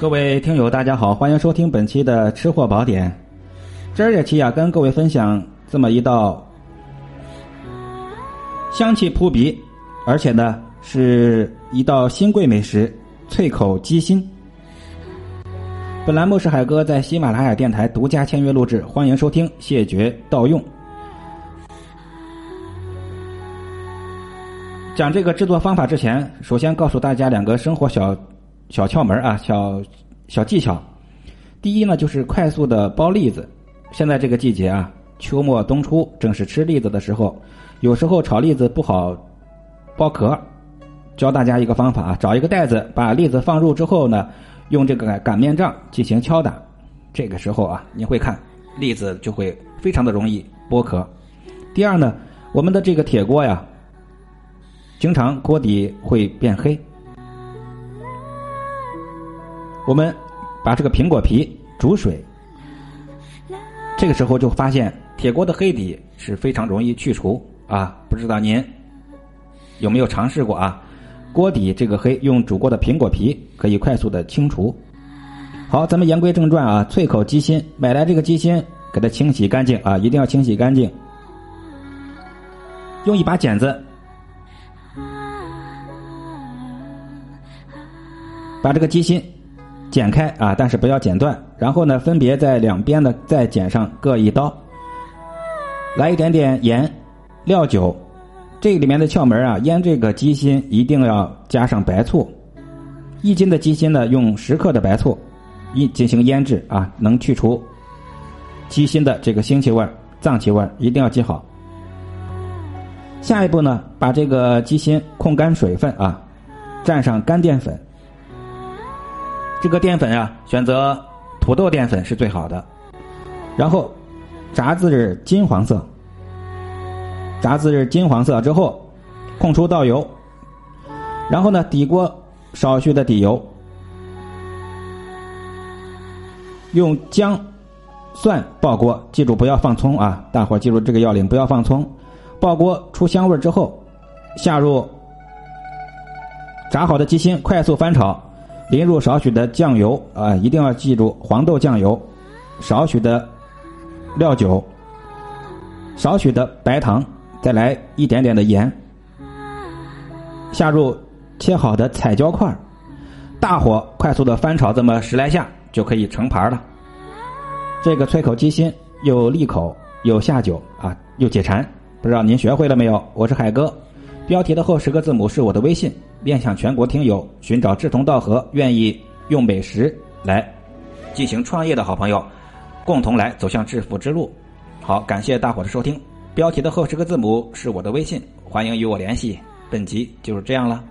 各位听友，大家好，欢迎收听本期的《吃货宝典》。今这期啊，跟各位分享这么一道香气扑鼻，而且呢是一道新贵美食——脆口鸡心。本栏目是海哥在喜马拉雅电台独家签约录制，欢迎收听，谢绝盗用。讲这个制作方法之前，首先告诉大家两个生活小。小窍门啊，小小技巧。第一呢，就是快速的剥栗子。现在这个季节啊，秋末冬初，正是吃栗子的时候。有时候炒栗子不好剥壳，教大家一个方法啊，找一个袋子，把栗子放入之后呢，用这个擀面杖进行敲打。这个时候啊，你会看栗子就会非常的容易剥壳。第二呢，我们的这个铁锅呀，经常锅底会变黑。我们把这个苹果皮煮水，这个时候就发现铁锅的黑底是非常容易去除啊！不知道您有没有尝试过啊？锅底这个黑用煮过的苹果皮可以快速的清除。好，咱们言归正传啊，脆口鸡心，买来这个鸡心给它清洗干净啊，一定要清洗干净，用一把剪子把这个鸡心。剪开啊，但是不要剪断。然后呢，分别在两边呢再剪上各一刀。来一点点盐、料酒。这里面的窍门啊，腌这个鸡心一定要加上白醋。一斤的鸡心呢，用十克的白醋一进行腌制啊，能去除鸡心的这个腥气味、脏气味，一定要记好。下一步呢，把这个鸡心控干水分啊，蘸上干淀粉。这个淀粉啊，选择土豆淀粉是最好的。然后炸至金黄色，炸至金黄色之后，控出倒油。然后呢，底锅少许的底油，用姜、蒜爆锅，记住不要放葱啊！大伙记住这个要领，不要放葱。爆锅出香味之后，下入炸好的鸡心，快速翻炒。淋入少许的酱油啊，一定要记住黄豆酱油，少许的料酒，少许的白糖，再来一点点的盐，下入切好的彩椒块大火快速的翻炒这么十来下就可以成盘了。这个脆口鸡心又利口又下酒啊，又解馋，不知道您学会了没有？我是海哥，标题的后十个字母是我的微信。面向全国听友寻找志同道合、愿意用美食来进行创业的好朋友，共同来走向致富之路。好，感谢大伙的收听。标题的后十个字母是我的微信，欢迎与我联系。本集就是这样了。